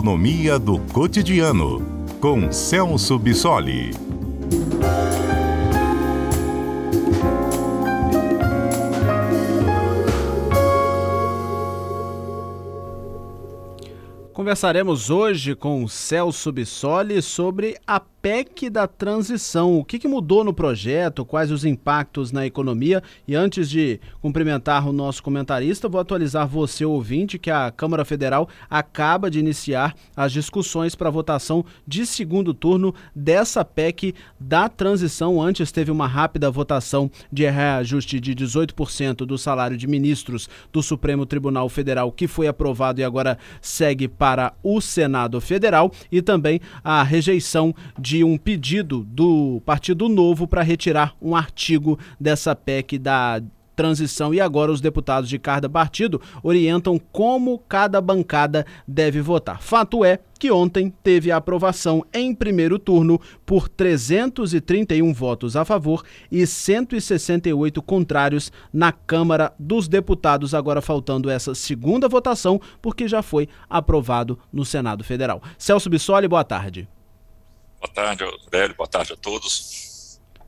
economia do cotidiano, com Celso Bissoli. Conversaremos hoje com Celso Bissoli sobre a PEC da transição. O que, que, mudou no projeto, quais os impactos na economia. E antes de cumprimentar o nosso comentarista, vou atualizar você, ouvinte, que a Câmara Federal acaba de iniciar as discussões para votação de segundo turno dessa PEC da transição. Antes teve uma rápida votação de reajuste de 18% do salário de ministros do Supremo Tribunal Federal, que foi aprovado e agora segue para o Senado Federal, e também a rejeição de um pedido do Partido Novo para retirar um artigo dessa PEC da transição e agora os deputados de cada partido orientam como cada bancada deve votar. Fato é que ontem teve a aprovação em primeiro turno por 331 votos a favor e 168 contrários na Câmara dos Deputados, agora faltando essa segunda votação porque já foi aprovado no Senado Federal. Celso Bissoli, boa tarde. Boa tarde, Aurélio. Boa tarde a todos.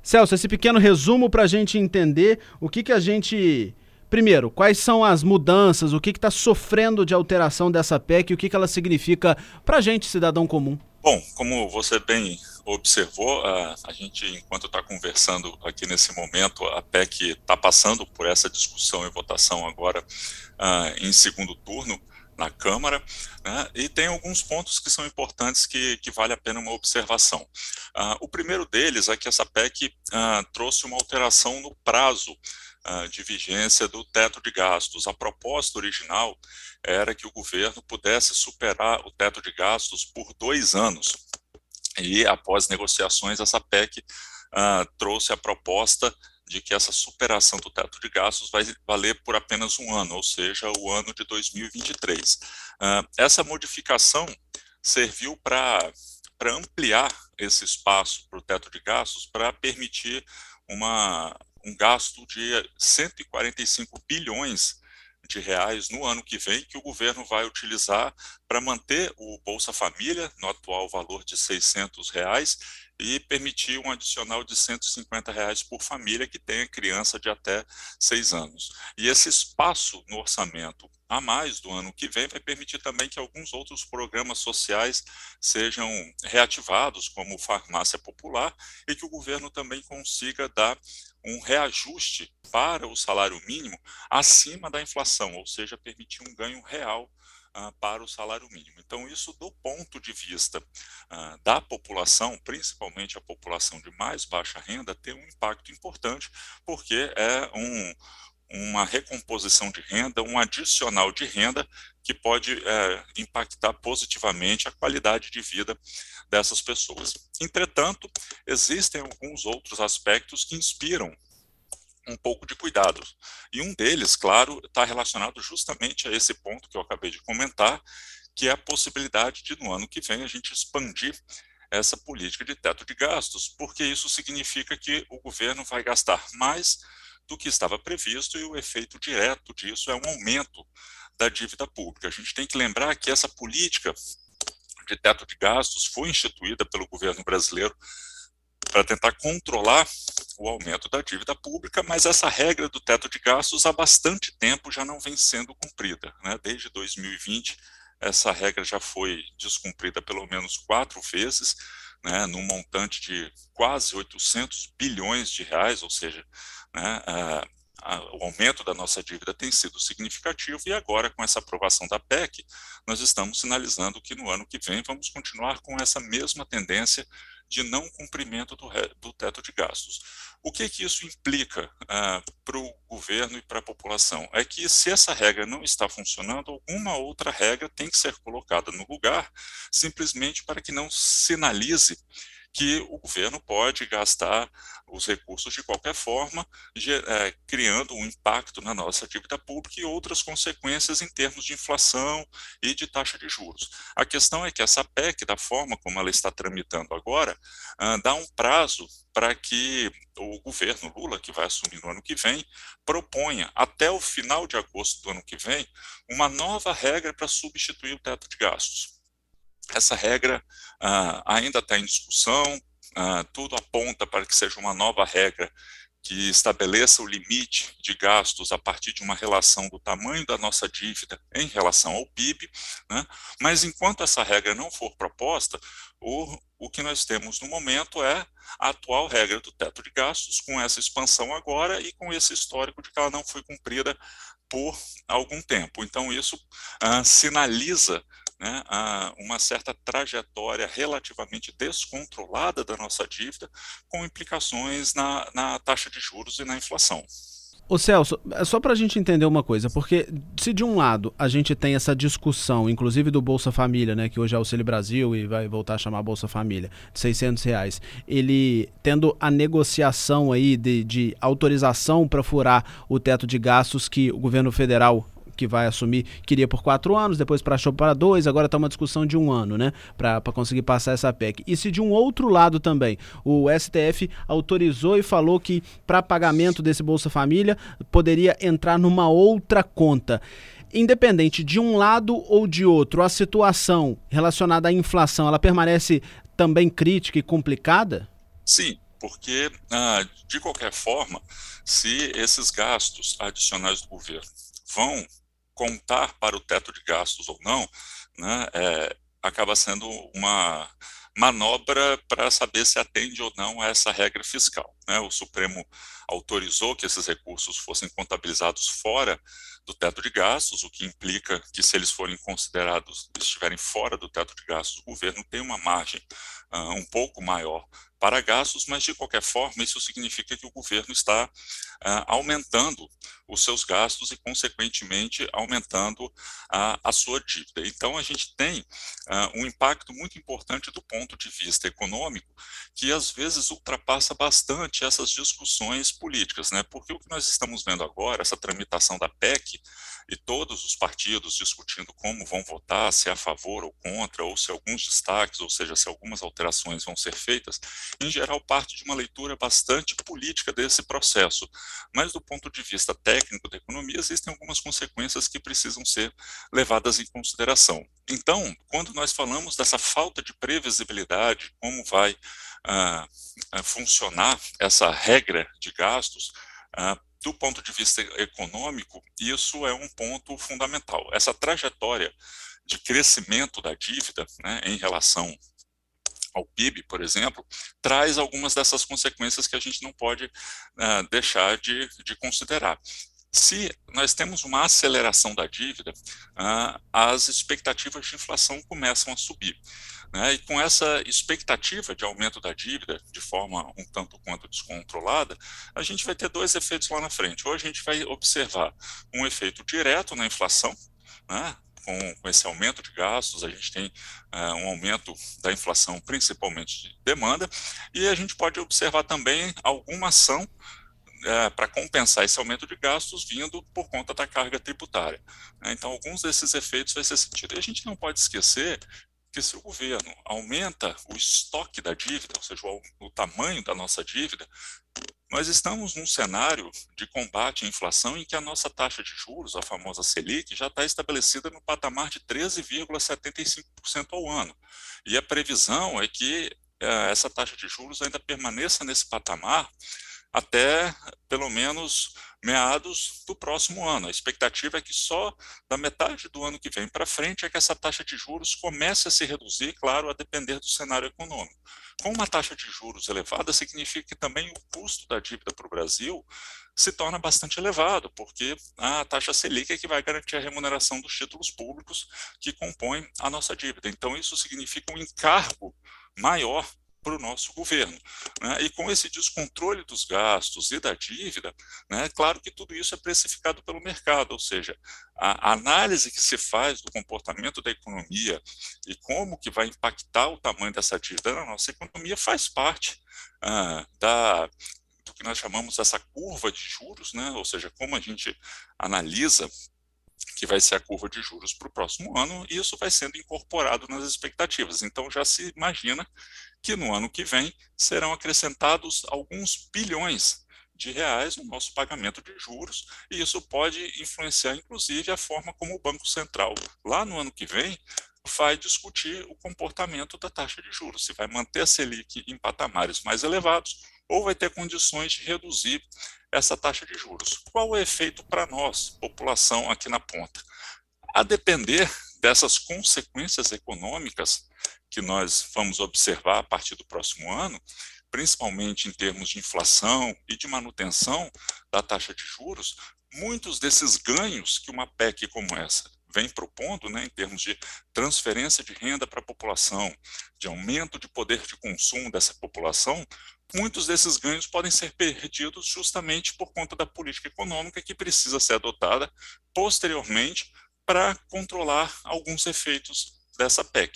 Celso, esse pequeno resumo para a gente entender o que, que a gente. Primeiro, quais são as mudanças, o que está sofrendo de alteração dessa PEC e o que, que ela significa para a gente, cidadão comum? Bom, como você bem observou, a, a gente, enquanto está conversando aqui nesse momento, a PEC está passando por essa discussão e votação agora uh, em segundo turno na Câmara, né, e tem alguns pontos que são importantes que, que vale a pena uma observação. Uh, o primeiro deles é que essa PEC uh, trouxe uma alteração no prazo uh, de vigência do teto de gastos. A proposta original era que o governo pudesse superar o teto de gastos por dois anos, e após negociações, essa PEC trouxe a proposta de que essa superação do teto de gastos vai valer por apenas um ano, ou seja, o ano de 2023. Uh, ah, essa modificação serviu para ampliar esse espaço para o teto de gastos para permitir uma, um gasto de 145 bilhões de reais no ano que vem que o governo vai utilizar para manter o Bolsa Família no atual valor de 600 reais e permitir um adicional de 150 reais por família que tenha criança de até seis anos. E esse espaço no orçamento a mais do ano que vem vai permitir também que alguns outros programas sociais sejam reativados, como farmácia popular, e que o governo também consiga dar um reajuste para o salário mínimo acima da inflação, ou seja, permitir um ganho real Uh, para o salário mínimo. Então, isso do ponto de vista uh, da população, principalmente a população de mais baixa renda, tem um impacto importante, porque é um, uma recomposição de renda, um adicional de renda que pode é, impactar positivamente a qualidade de vida dessas pessoas. Entretanto, existem alguns outros aspectos que inspiram um pouco de cuidado. E um deles, claro, está relacionado justamente a esse ponto que eu acabei de comentar, que é a possibilidade de, no ano que vem, a gente expandir essa política de teto de gastos, porque isso significa que o governo vai gastar mais do que estava previsto e o efeito direto disso é um aumento da dívida pública. A gente tem que lembrar que essa política de teto de gastos foi instituída pelo governo brasileiro para tentar controlar o aumento da dívida pública, mas essa regra do teto de gastos há bastante tempo já não vem sendo cumprida. Né? Desde 2020, essa regra já foi descumprida pelo menos quatro vezes, né, num montante de quase 800 bilhões de reais, ou seja, né, a, a, o aumento da nossa dívida tem sido significativo e agora, com essa aprovação da PEC, nós estamos sinalizando que no ano que vem vamos continuar com essa mesma tendência de não cumprimento do, do teto de gastos. O que, que isso implica ah, para o governo e para a população? É que se essa regra não está funcionando, alguma outra regra tem que ser colocada no lugar, simplesmente para que não sinalize que o governo pode gastar os recursos de qualquer forma, é, criando um impacto na nossa dívida pública e outras consequências em termos de inflação e de taxa de juros. A questão é que essa PEC, da forma como ela está tramitando agora, dá um prazo para que o governo Lula, que vai assumir no ano que vem, proponha até o final de agosto do ano que vem uma nova regra para substituir o teto de gastos. Essa regra uh, ainda está em discussão, uh, tudo aponta para que seja uma nova regra que estabeleça o limite de gastos a partir de uma relação do tamanho da nossa dívida em relação ao PIB, né? mas enquanto essa regra não for proposta, o, o que nós temos no momento é a atual regra do teto de gastos, com essa expansão agora e com esse histórico de que ela não foi cumprida por algum tempo. Então, isso ah, sinaliza né, uma certa trajetória relativamente descontrolada da nossa dívida, com implicações na, na taxa de juros e na inflação. Ô Celso, é só para a gente entender uma coisa, porque se de um lado a gente tem essa discussão, inclusive do Bolsa Família, né, que hoje é Auxílio Brasil e vai voltar a chamar Bolsa Família, de 600 reais, ele tendo a negociação aí de, de autorização para furar o teto de gastos que o governo federal que vai assumir queria por quatro anos, depois achou para dois, agora está uma discussão de um ano, né? Para conseguir passar essa PEC. E se de um outro lado também o STF autorizou e falou que para pagamento desse Bolsa Família poderia entrar numa outra conta independente de um lado ou de outro, a situação relacionada à inflação, ela permanece também crítica e complicada? Sim, porque, ah, de qualquer forma, se esses gastos adicionais do governo vão contar para o teto de gastos ou não, né, é, acaba sendo uma manobra para saber se atende ou não a essa regra fiscal. Né? O Supremo autorizou que esses recursos fossem contabilizados fora do teto de gastos, o que implica que se eles forem considerados, estiverem fora do teto de gastos, o governo tem uma margem uh, um pouco maior para gastos, mas de qualquer forma isso significa que o governo está uh, aumentando os seus gastos e, consequentemente, aumentando uh, a sua dívida. Então, a gente tem uh, um impacto muito importante do ponto de vista econômico, que às vezes ultrapassa bastante essas discussões políticas, né? Porque o que nós estamos vendo agora, essa tramitação da PEC, e todos os partidos discutindo como vão votar, se é a favor ou contra, ou se alguns destaques, ou seja, se algumas alterações vão ser feitas, em geral parte de uma leitura bastante política desse processo. Mas do ponto de vista técnico da economia, existem algumas consequências que precisam ser levadas em consideração. Então, quando nós falamos dessa falta de previsibilidade, como vai ah, ah funcionar essa regra de gastos, ah, do ponto de vista econômico, isso é um ponto fundamental. Essa trajetória de crescimento da dívida né, em relação ao PIB, por exemplo, traz algumas dessas consequências que a gente não pode uh, deixar de, de considerar. Se nós temos uma aceleração da dívida, uh, as expectativas de inflação começam a subir. Né? E com essa expectativa de aumento da dívida de forma um tanto quanto descontrolada, a gente vai ter dois efeitos lá na frente. Ou a gente vai observar um efeito direto na inflação, né? com, com, esse aumento de gastos, a gente tem uh, um aumento da inflação, principalmente de demanda, e a gente pode observar também alguma ação é, para compensar esse aumento de gastos vindo por conta da carga tributária. Né? Então, alguns desses efeitos vai ser sentido. E a gente não pode esquecer que se o governo aumenta o estoque da dívida, ou seja, o, o tamanho da nossa dívida, nós estamos num cenário de combate à inflação em que a nossa taxa de juros, a famosa Selic, já está estabelecida no patamar de 13,75% ao ano. E a previsão é que é, essa taxa de juros ainda permaneça nesse patamar até pelo menos meados do próximo ano. A expectativa é que só da metade do ano que vem para frente é que essa taxa de juros comece a se reduzir, claro, a depender do cenário econômico. Com uma taxa de juros elevada, significa que também o custo da dívida para o Brasil se torna bastante elevado, porque a taxa Selic é que vai garantir a remuneração dos títulos públicos que compõem a nossa dívida. Então, isso significa um encargo maior para o nosso governo. Né? E com esse descontrole dos gastos e da dívida, né, claro que tudo isso é precificado pelo mercado, ou seja, a análise que se faz do comportamento da economia e como que vai impactar o tamanho dessa dívida na nossa economia faz parte ah, da, do que nós chamamos dessa curva de juros, né? ou seja, como a gente analisa que vai ser a curva de juros para o próximo ano, e isso vai sendo incorporado nas expectativas. Então já se imagina que no ano que vem serão acrescentados alguns bilhões de reais no nosso pagamento de juros, e isso pode influenciar, inclusive, a forma como o Banco Central, lá no ano que vem, vai discutir o comportamento da taxa de juros, se vai manter a Selic em patamares mais elevados ou vai ter condições de reduzir essa taxa de juros. Qual o efeito para nós, população aqui na ponta? A depender dessas consequências econômicas que nós vamos observar a partir do próximo ano, principalmente em termos de inflação e de manutenção da taxa de juros, muitos desses ganhos que uma PEC como essa vem propondo, né, em termos de transferência de renda para a população, de aumento de poder de consumo dessa população, muitos desses ganhos podem ser perdidos justamente por conta da política econômica que precisa ser adotada posteriormente para controlar alguns efeitos dessa PEC.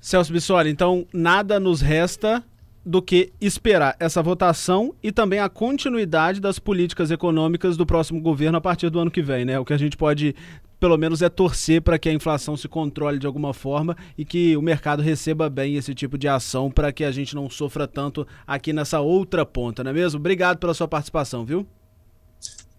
Celso Bissoli, então nada nos resta do que esperar essa votação e também a continuidade das políticas econômicas do próximo governo a partir do ano que vem, né? O que a gente pode pelo menos é torcer para que a inflação se controle de alguma forma e que o mercado receba bem esse tipo de ação para que a gente não sofra tanto aqui nessa outra ponta, não é mesmo? Obrigado pela sua participação, viu?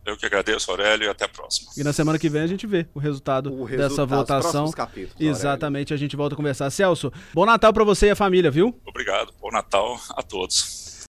Eu que agradeço, Aurélio, e até a próxima. E na semana que vem a gente vê o resultado, o resultado dessa votação. Exatamente, Aurélio. a gente volta a conversar. Celso, bom Natal para você e a família, viu? Obrigado, bom Natal a todos.